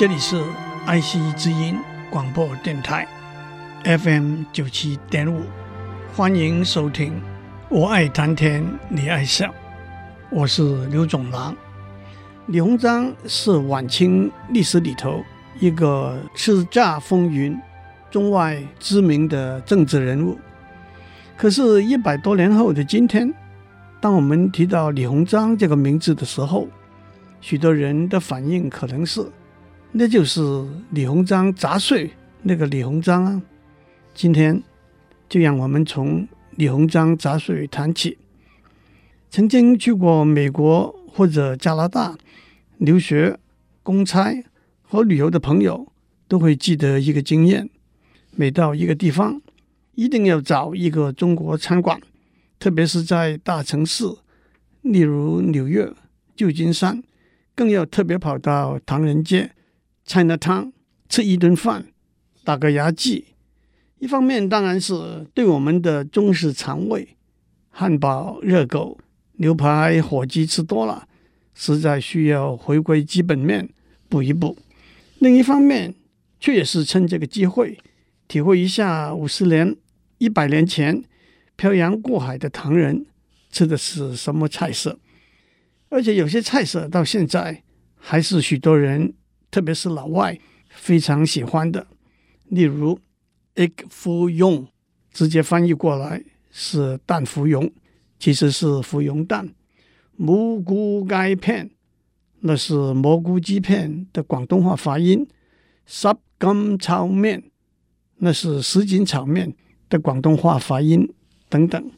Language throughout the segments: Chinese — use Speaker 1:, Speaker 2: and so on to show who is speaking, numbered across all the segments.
Speaker 1: 这里是爱惜之音广播电台，FM 九七点五，欢迎收听。我爱谈天，你爱笑，我是刘总郎。李鸿章是晚清历史里头一个叱咤风云、中外知名的政治人物。可是，一百多年后的今天，当我们提到李鸿章这个名字的时候，许多人的反应可能是。那就是李鸿章杂碎那个李鸿章啊！今天就让我们从李鸿章杂碎谈起。曾经去过美国或者加拿大留学、公差和旅游的朋友都会记得一个经验：每到一个地方，一定要找一个中国餐馆，特别是在大城市，例如纽约、旧金山，更要特别跑到唐人街。菜那汤吃一顿饭，打个牙祭。一方面当然是对我们的中式肠胃，汉堡、热狗、牛排、火鸡吃多了，实在需要回归基本面补一补。另一方面，却也是趁这个机会，体会一下五十年、一百年前漂洋过海的唐人吃的是什么菜色。而且有些菜色到现在还是许多人。特别是老外非常喜欢的，例如 egg foo young，直接翻译过来是蛋芙蓉，其实是芙蓉蛋。蘑菇鸡片，那是蘑菇鸡片的广东话发音。什锦炒面，那是什锦炒面的广东话发音等等。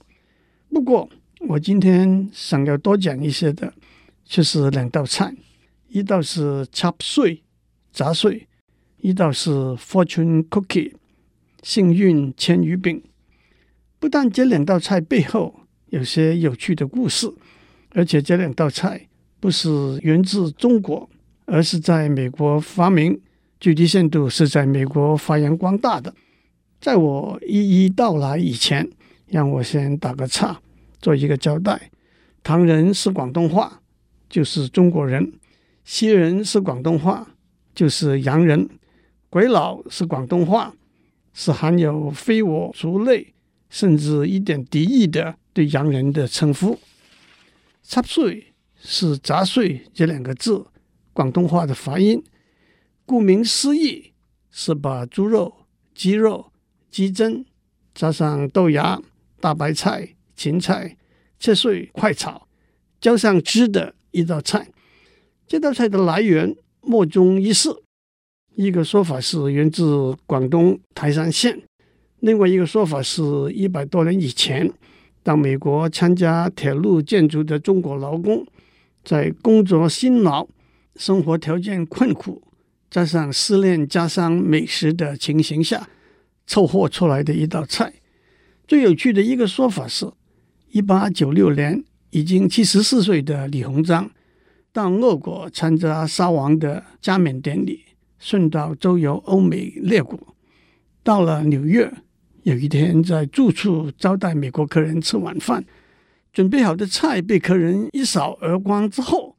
Speaker 1: 不过我今天想要多讲一些的，就是两道菜。一道是 chop 碎，杂碎；一道是 fortune cookie，幸运千余饼。不但这两道菜背后有些有趣的故事，而且这两道菜不是源自中国，而是在美国发明，具体限度是在美国发扬光大的。在我一一道来以前，让我先打个岔，做一个交代：唐人是广东话，就是中国人。西人是广东话，就是洋人；鬼佬是广东话，是含有非我族类甚至一点敌意的对洋人的称呼。插碎是杂碎这两个字广东话的发音，顾名思义是把猪肉、鸡肉、鸡胗加上豆芽、大白菜、芹菜切碎快炒，浇上汁的一道菜。这道菜的来源莫衷一是，一个说法是源自广东台山县，另外一个说法是一百多年以前，到美国参加铁路建筑的中国劳工，在工作辛劳、生活条件困苦，加上失恋加上美食的情形下，凑合出来的一道菜。最有趣的一个说法是，一八九六年已经七十四岁的李鸿章。到俄国参加沙皇的加冕典礼，顺道周游欧美列国。到了纽约，有一天在住处招待美国客人吃晚饭，准备好的菜被客人一扫而光之后，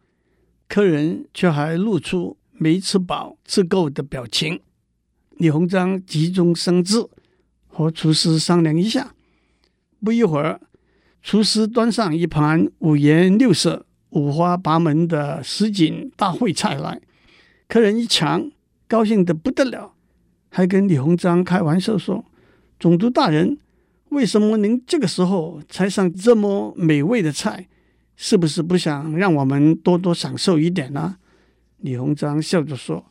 Speaker 1: 客人却还露出没吃饱、吃够的表情。李鸿章急中生智，和厨师商量一下，不一会儿，厨师端上一盘五颜六色。五花八门的什锦大烩菜来，客人一尝，高兴得不得了，还跟李鸿章开玩笑说：“总督大人，为什么您这个时候才上这么美味的菜？是不是不想让我们多多享受一点呢？李鸿章笑着说：“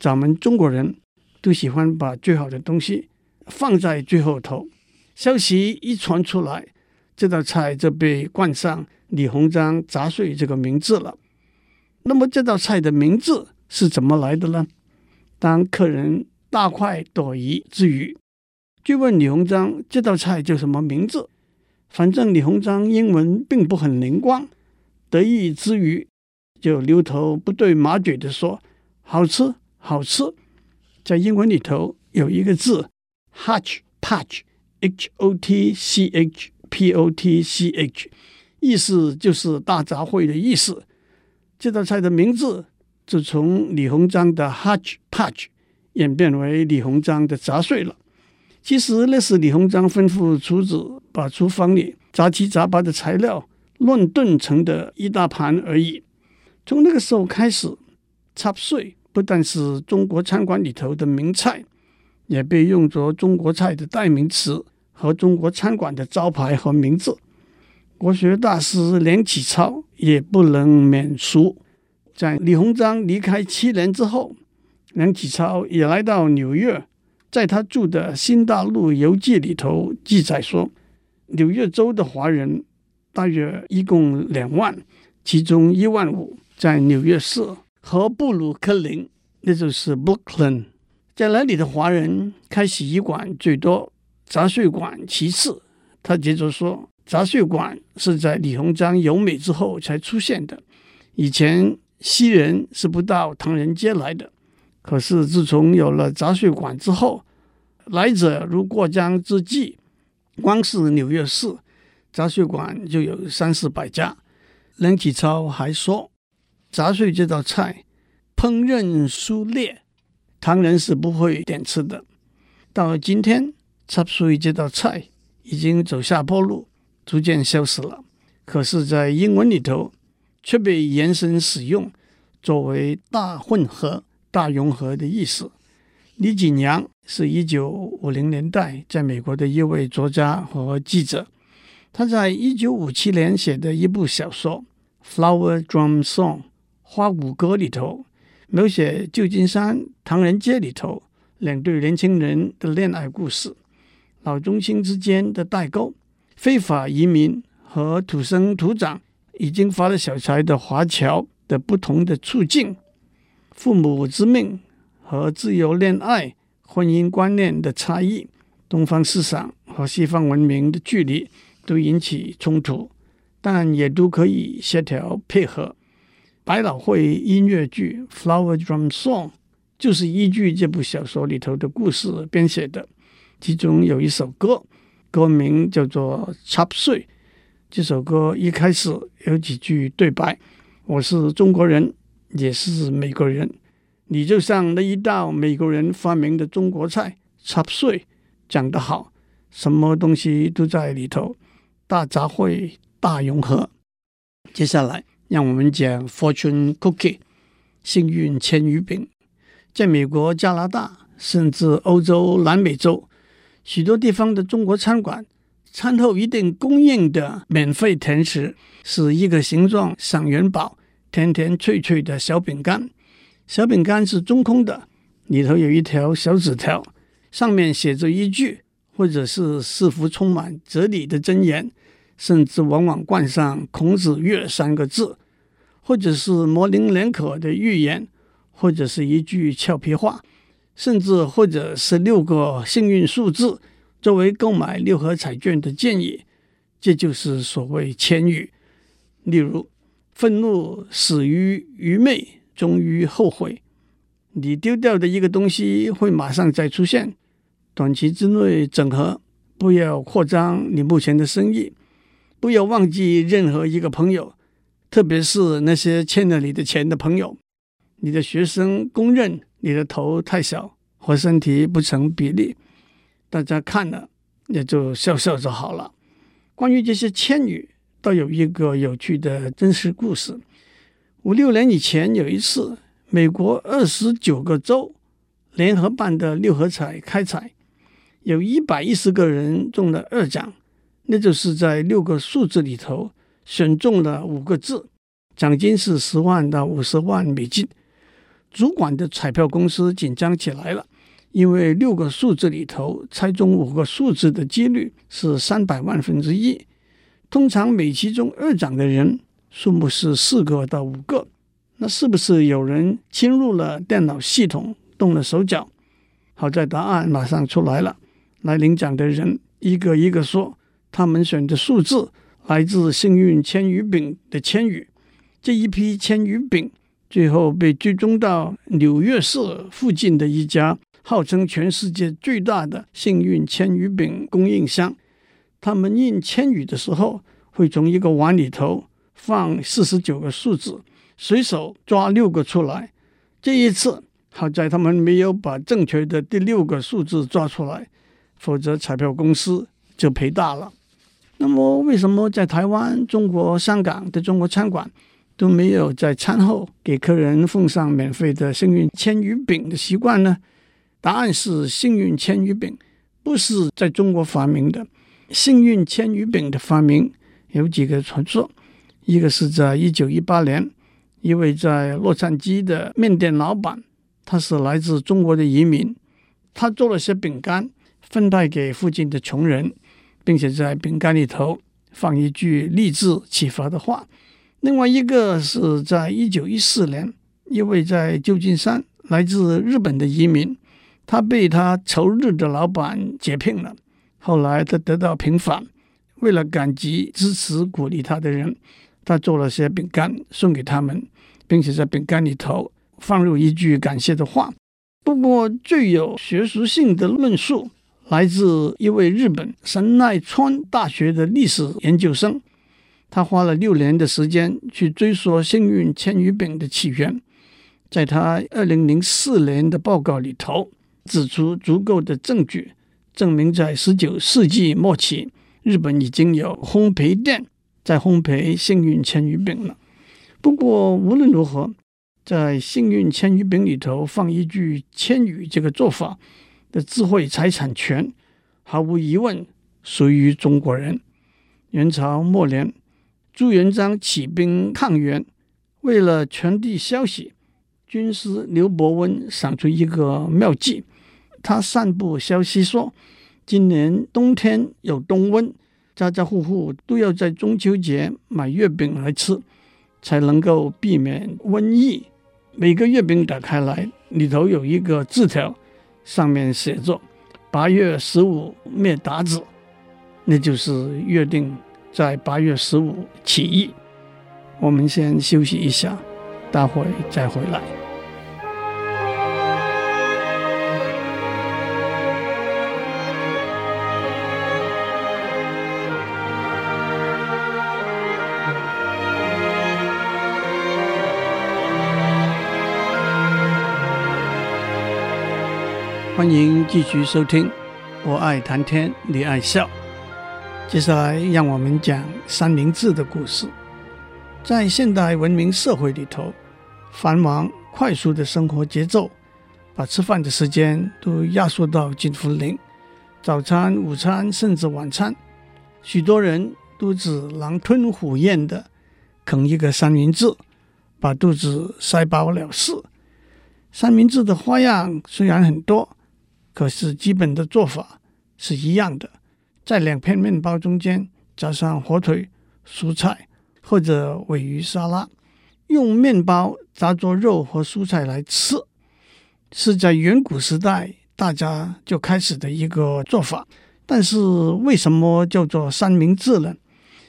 Speaker 1: 咱们中国人都喜欢把最好的东西放在最后头。”消息一传出来，这道菜就被冠上李鸿章杂碎这个名字了。那么这道菜的名字是怎么来的呢？当客人大快朵颐之余，就问李鸿章这道菜叫什么名字？反正李鸿章英文并不很灵光，得意之余就牛头不对马嘴地说：“好吃，好吃。”在英文里头有一个字，Hotchpotch，H O T C H P O T C H，意思就是大杂烩的意思。这道菜的名字就从李鸿章的 Hotchpotch 演变为李鸿章的杂碎了。其实那是李鸿章吩咐厨子把厨房里杂七杂八的材料乱炖成的一大盘而已。从那个时候开始，杂碎不但是中国餐馆里头的名菜，也被用作中国菜的代名词和中国餐馆的招牌和名字。国学大师梁启超也不能免俗，在李鸿章离开七年之后，梁启超也来到纽约。在他住的《新大陆游记》里头记载说，纽约州的华人大约一共两万，其中一万五在纽约市和布鲁克林，那就是 Brooklyn，在那里的华人开洗衣馆最多，杂碎馆其次。他接着说，杂碎馆是在李鸿章游美之后才出现的，以前西人是不到唐人街来的。可是自从有了杂碎馆之后，来者如过江之鲫。光是纽约市杂碎馆就有三四百家。梁启超还说，杂碎这道菜烹饪疏劣，唐人是不会点吃的。到今天，杂碎这道菜已经走下坡路，逐渐消失了。可是，在英文里头却被延伸使用，作为大混合。大融合的意思。李景阳是一九五零年代在美国的一位作家和记者。他在一九五七年写的一部小说《Flower Drum Song》花鼓歌里头，描写旧金山唐人街里头两对年轻人的恋爱故事，老中青之间的代沟，非法移民和土生土长已经发了小财的华侨的不同的处境。父母之命和自由恋爱、婚姻观念的差异，东方思想和西方文明的距离都引起冲突，但也都可以协调配合。百老汇音乐剧《Flower Drum Song》就是依据这部小说里头的故事编写的，其中有一首歌，歌名叫做《杂碎》。这首歌一开始有几句对白：“我是中国人。”也是美国人，你就像那一道美国人发明的中国菜杂碎，讲得好，什么东西都在里头，大杂烩，大融合。接下来，让我们讲 Fortune Cookie，幸运千余饼。在美国、加拿大，甚至欧洲、南美洲，许多地方的中国餐馆，餐后一定供应的免费甜食，是一个形状像元宝。甜甜脆脆的小饼干，小饼干是中空的，里头有一条小纸条，上面写着一句，或者是似乎充满哲理的箴言，甚至往往冠上“孔子曰”三个字，或者是模棱两可的寓言，或者是一句俏皮话，甚至或者是六个幸运数字作为购买六合彩券的建议，这就是所谓千语。例如。愤怒始于愚昧，终于后悔。你丢掉的一个东西会马上再出现。短期之内整合，不要扩张你目前的生意，不要忘记任何一个朋友，特别是那些欠了你的钱的朋友。你的学生公认你的头太小和身体不成比例，大家看了也就笑笑就好了。关于这些千语。倒有一个有趣的真实故事。五六年以前，有一次，美国二十九个州联合办的六合彩开彩，有一百一十个人中了二奖，那就是在六个数字里头选中了五个字，奖金是十万到五十万美金。主管的彩票公司紧张起来了，因为六个数字里头猜中五个数字的几率是三百万分之一。通常每期中二奖的人数目是四个到五个，那是不是有人侵入了电脑系统，动了手脚？好在答案马上出来了，来领奖的人一个一个说，他们选的数字来自幸运千余饼的签鱼，这一批千余饼。最后被追踪到纽约市附近的一家号称全世界最大的幸运签鱼饼供应商。他们印签鱼的时候，会从一个碗里头放四十九个数字，随手抓六个出来。这一次好在他们没有把正确的第六个数字抓出来，否则彩票公司就赔大了。那么，为什么在台湾、中国香港的中国餐馆，都没有在餐后给客人奉上免费的幸运签鱼饼的习惯呢？答案是幸运签鱼饼不是在中国发明的。幸运签鱼饼的发明有几个传说，一个是在一九一八年，一位在洛杉矶的面店老板，他是来自中国的移民，他做了些饼干分派给附近的穷人，并且在饼干里头放一句励志启发的话。另外一个是在一九一四年，一位在旧金山来自日本的移民，他被他仇日的老板解聘了。后来他得到平反，为了感激支持鼓励他的人，他做了些饼干送给他们，并且在饼干里头放入一句感谢的话。不过最有学术性的论述来自一位日本神奈川大学的历史研究生。他花了六年的时间去追溯幸运签鱼饼的起源，在他二零零四年的报告里头，指出足够的证据证明，在十九世纪末期，日本已经有烘焙店在烘焙幸运签鱼饼了。不过无论如何，在幸运签鱼饼里头放一句千语，这个做法的智慧财产权，毫无疑问属于中国人。元朝末年。朱元璋起兵抗元，为了传递消息，军师刘伯温想出一个妙计。他散布消息说，今年冬天有冬瘟，家家户户都要在中秋节买月饼来吃，才能够避免瘟疫。每个月饼打开来，里头有一个字条，上面写着“八月十五灭鞑子”，那就是约定。在八月十五起义，我们先休息一下，待会再回来。欢迎继续收听，我爱谈天，你爱笑。接下来，让我们讲三明治的故事。在现代文明社会里头，繁忙快速的生活节奏，把吃饭的时间都压缩到近乎零。早餐、午餐甚至晚餐，许多人都只狼吞虎咽的啃一个三明治，把肚子塞饱了事。三明治的花样虽然很多，可是基本的做法是一样的。在两片面包中间加上火腿、蔬菜或者尾鱼沙拉，用面包炸作肉和蔬菜来吃，是在远古时代大家就开始的一个做法。但是为什么叫做三明治呢？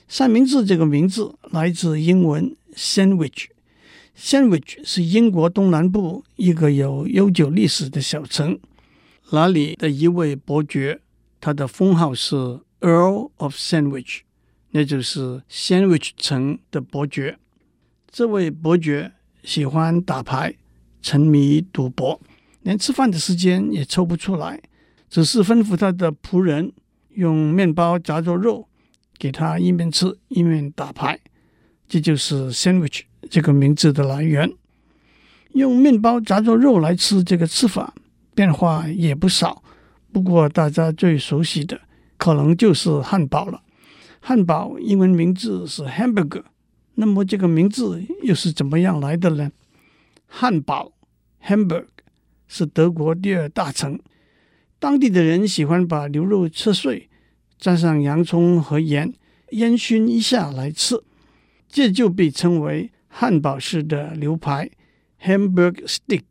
Speaker 1: 三明治这个名字来自英文 sandwich，sandwich 是英国东南部一个有悠久历史的小城，那里的一位伯爵。他的封号是 Earl of Sandwich，那就是 Sandwich 城的伯爵。这位伯爵喜欢打牌，沉迷赌博，连吃饭的时间也抽不出来，只是吩咐他的仆人用面包夹着肉给他一边吃一边打牌。这就是 Sandwich 这个名字的来源。用面包夹着肉来吃这个吃法，变化也不少。不过，大家最熟悉的可能就是汉堡了。汉堡英文名字是 Hamburger，那么这个名字又是怎么样来的呢？汉堡 Hamburg 是德国第二大城，当地的人喜欢把牛肉切碎，沾上洋葱和盐，烟熏一下来吃，这就被称为汉堡式的牛排 Hamburg Steak。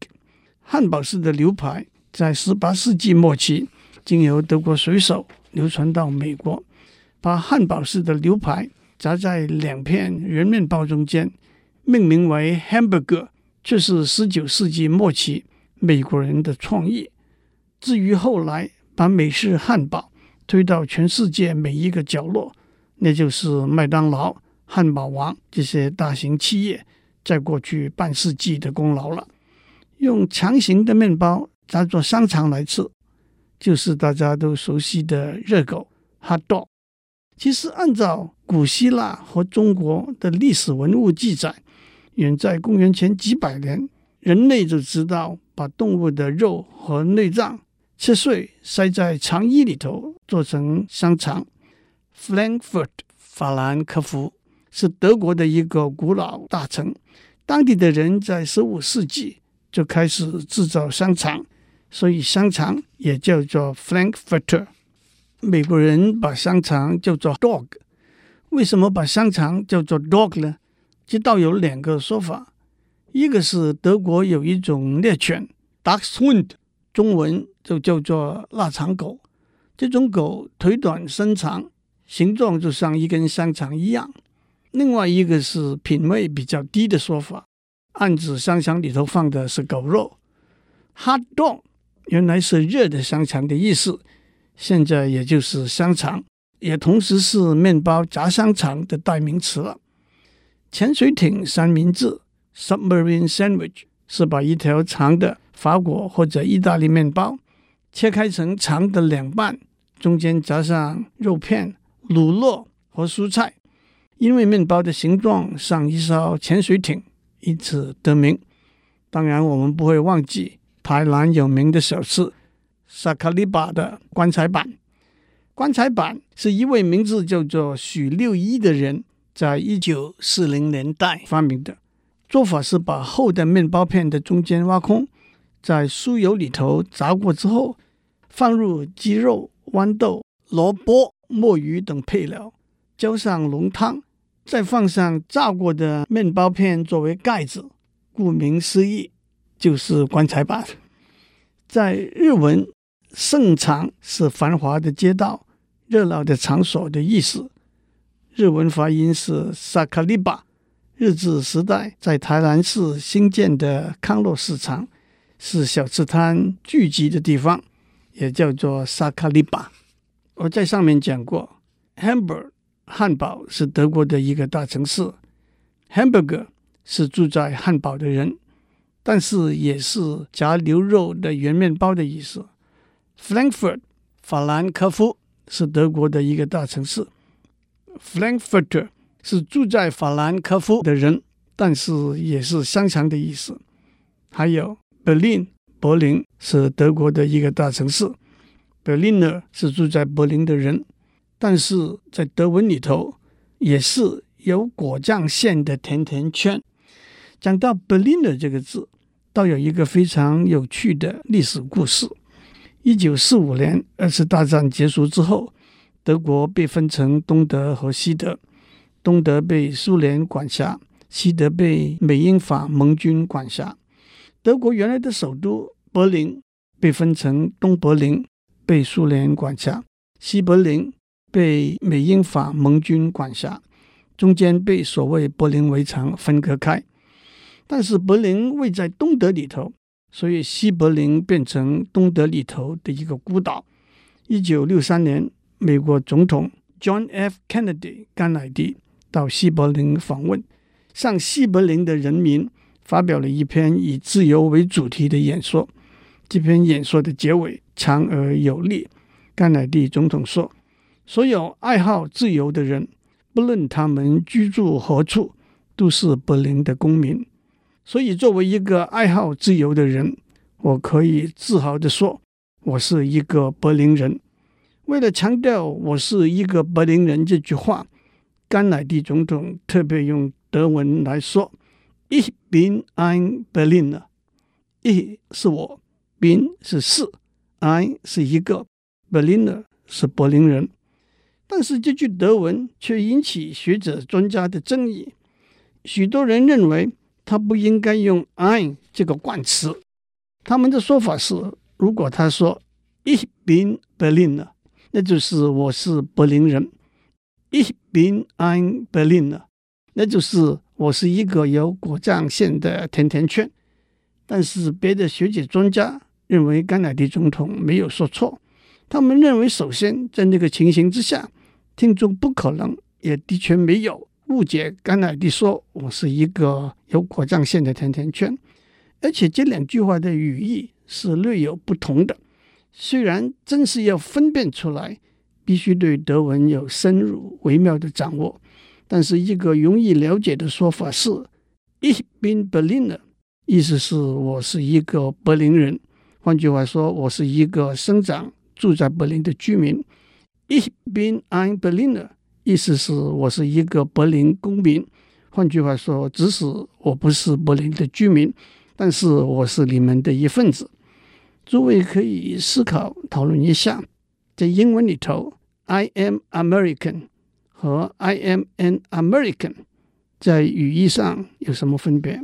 Speaker 1: 汉堡式的牛排在十八世纪末期经由德国水手流传到美国。把汉堡式的牛排夹在两片圆面包中间，命名为 Hamburger，这是十九世纪末期美国人的创意。至于后来把美式汉堡推到全世界每一个角落，那就是麦当劳、汉堡王这些大型企业在过去半世纪的功劳了。用长形的面包夹做香肠来吃，就是大家都熟悉的热狗 Hot Dog。其实，按照古希腊和中国的历史文物记载，远在公元前几百年，人类就知道把动物的肉和内脏切碎，塞在肠衣里头做成香肠。Frankfurt 法兰克福是德国的一个古老大城，当地的人在十五世纪就开始制造香肠，所以香肠也叫做 Frankfurter。美国人把香肠叫做 dog，为什么把香肠叫做 dog 呢？这倒有两个说法，一个是德国有一种猎犬 Dachshund，中文就叫做腊肠狗，这种狗腿短身长，形状就像一根香肠一样。另外一个是品味比较低的说法，暗指香肠里头放的是狗肉。Hot dog 原来是热的香肠的意思。现在也就是香肠，也同时是面包夹香肠的代名词了。潜水艇三明治 （Submarine Sandwich） 是把一条长的法国或者意大利面包切开成长的两半，中间夹上肉片、乳酪和蔬菜。因为面包的形状像一艘潜水艇，因此得名。当然，我们不会忘记台南有名的小吃。萨卡利巴的棺材板，棺材板是一位名字叫做许六一的人在一九四零年代发明的。做法是把厚的面包片的中间挖空，在酥油里头炸过之后，放入鸡肉、豌豆、萝卜、墨鱼等配料，浇上浓汤，再放上炸过的面包片作为盖子。顾名思义，就是棺材板。在日文。盛场是繁华的街道、热闹的场所的意思。日文发音是萨卡利巴。日治时代在台南市兴建的康乐市场是小吃摊聚集的地方，也叫做萨卡利巴。我在上面讲过，Hamburg 汉堡是德国的一个大城市，Hamburger 是住在汉堡的人，但是也是夹牛肉的圆面包的意思。Frankfurt 法兰克福是德国的一个大城市。Frankfurter 是住在法兰克福的人，但是也是香肠的意思。还有 Berlin 柏林是德国的一个大城市。Berliner 是住在柏林的人，但是在德文里头也是有果酱馅的甜甜圈。讲到 Berliner 这个字，倒有一个非常有趣的历史故事。一九四五年，二次大战结束之后，德国被分成东德和西德，东德被苏联管辖，西德被美英法盟军管辖。德国原来的首都柏林被分成东柏林，被苏联管辖；西柏林被美英法盟军管辖，中间被所谓柏林围墙分割开。但是柏林位在东德里头。所以，西柏林变成东德里头的一个孤岛。一九六三年，美国总统 John F. Kennedy 甘乃迪到西柏林访问，向西柏林的人民发表了一篇以自由为主题的演说。这篇演说的结尾长而有力。甘乃迪总统说：“所有爱好自由的人，不论他们居住何处，都是柏林的公民。”所以，作为一个爱好自由的人，我可以自豪地说，我是一个柏林人。为了强调我是一个柏林人这句话，甘乃迪总统特别用德文来说：“Ich bin ein Berliner。”“Ich” 是我，“bin” 是是，“ein” 是一个，“Berliner” 是柏林人。但是这句德文却引起学者专家的争议。许多人认为他不应该用 “I” 这个冠词。他们的说法是：如果他说 “Ich bin Berliner”，那就是我是柏林人；“Ich bin ein Berliner”，那就是我是一个有果酱馅的甜甜圈。但是别的学者专家认为甘乃迪总统没有说错。他们认为，首先在那个情形之下，听众不可能，也的确没有误解甘乃迪说我是一个有果酱馅的甜甜圈，而且这两句话的语义是略有不同的。虽然真是要分辨出来，必须对德文有深入微妙的掌握，但是一个容易了解的说法是：Ich bin Berliner，意思是我是一个柏林人。换句话说，我是一个生长。住在柏林的居民，Ich bin ein Berliner，意思是我是一个柏林公民。换句话说，即使我不是柏林的居民，但是我是你们的一份子。诸位可以思考讨论一下，在英文里头，I am American 和 I am an American 在语义上有什么分别？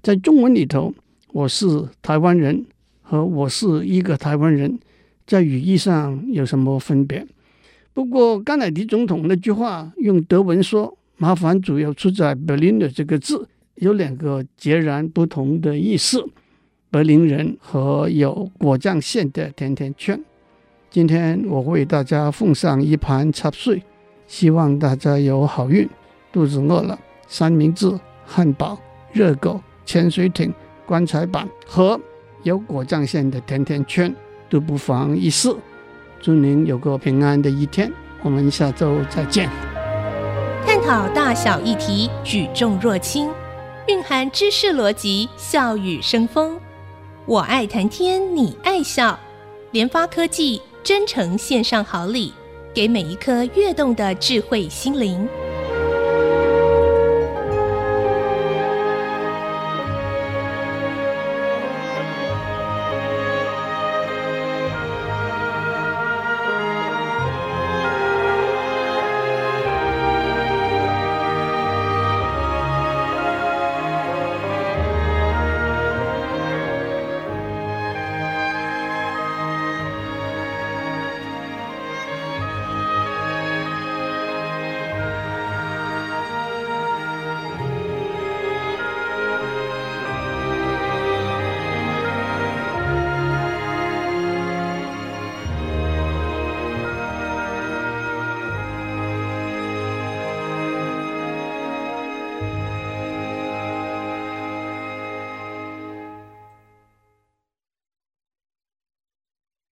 Speaker 1: 在中文里头，我是台湾人和我是一个台湾人。在语义上有什么分别？不过甘乃迪总统那句话用德文说，麻烦主要出在 “Berliner” 这个字，有两个截然不同的意思：柏林人和有果酱馅的甜甜圈。今天我为大家奉上一盘插穗，希望大家有好运。肚子饿了，三明治、汉堡、热狗、潜水艇、棺材板和有果酱馅的甜甜圈。都不妨一试。祝您有个平安的一天，我们下周再见。
Speaker 2: 探讨大小议题，举重若轻，蕴含知识逻辑，笑语生风。我爱谈天，你爱笑。联发科技真诚献上好礼，给每一颗跃动的智慧心灵。